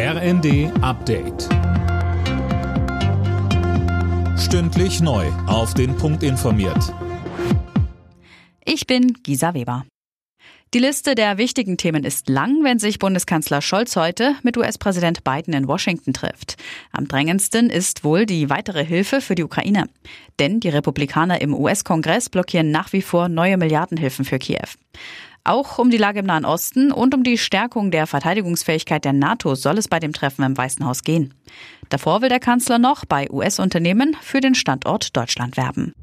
RND Update. Stündlich neu. Auf den Punkt informiert. Ich bin Gisa Weber. Die Liste der wichtigen Themen ist lang, wenn sich Bundeskanzler Scholz heute mit US-Präsident Biden in Washington trifft. Am drängendsten ist wohl die weitere Hilfe für die Ukraine. Denn die Republikaner im US-Kongress blockieren nach wie vor neue Milliardenhilfen für Kiew. Auch um die Lage im Nahen Osten und um die Stärkung der Verteidigungsfähigkeit der NATO soll es bei dem Treffen im Weißen Haus gehen. Davor will der Kanzler noch bei US-Unternehmen für den Standort Deutschland werben.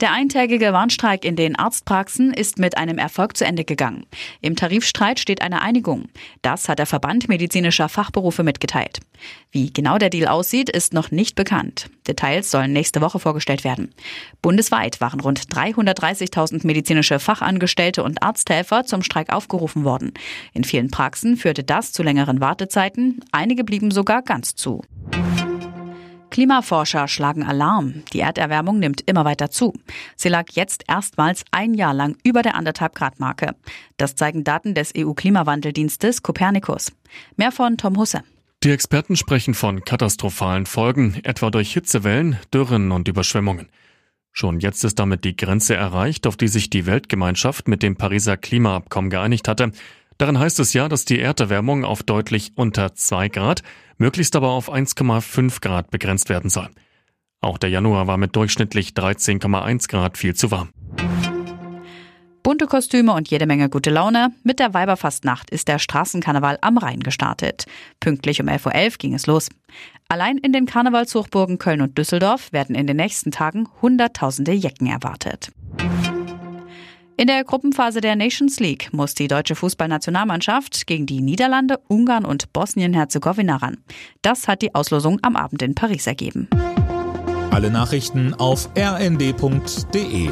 Der eintägige Warnstreik in den Arztpraxen ist mit einem Erfolg zu Ende gegangen. Im Tarifstreit steht eine Einigung. Das hat der Verband medizinischer Fachberufe mitgeteilt. Wie genau der Deal aussieht, ist noch nicht bekannt. Details sollen nächste Woche vorgestellt werden. Bundesweit waren rund 330.000 medizinische Fachangestellte und Arzthelfer zum Streik aufgerufen worden. In vielen Praxen führte das zu längeren Wartezeiten. Einige blieben sogar ganz zu. Klimaforscher schlagen Alarm. Die Erderwärmung nimmt immer weiter zu. Sie lag jetzt erstmals ein Jahr lang über der anderthalb Grad Marke. Das zeigen Daten des EU-Klimawandeldienstes Copernicus. Mehr von Tom Husse. Die Experten sprechen von katastrophalen Folgen, etwa durch Hitzewellen, Dürren und Überschwemmungen. Schon jetzt ist damit die Grenze erreicht, auf die sich die Weltgemeinschaft mit dem Pariser Klimaabkommen geeinigt hatte. Darin heißt es ja, dass die Erderwärmung auf deutlich unter 2 Grad, möglichst aber auf 1,5 Grad begrenzt werden soll. Auch der Januar war mit durchschnittlich 13,1 Grad viel zu warm. Bunte Kostüme und jede Menge gute Laune. Mit der Weiberfastnacht ist der Straßenkarneval am Rhein gestartet. Pünktlich um 11.11 Uhr ging es los. Allein in den Karnevalshochburgen Köln und Düsseldorf werden in den nächsten Tagen Hunderttausende Jecken erwartet. In der Gruppenphase der Nations League muss die deutsche Fußballnationalmannschaft gegen die Niederlande, Ungarn und Bosnien-Herzegowina ran. Das hat die Auslosung am Abend in Paris ergeben. Alle Nachrichten auf rnd.de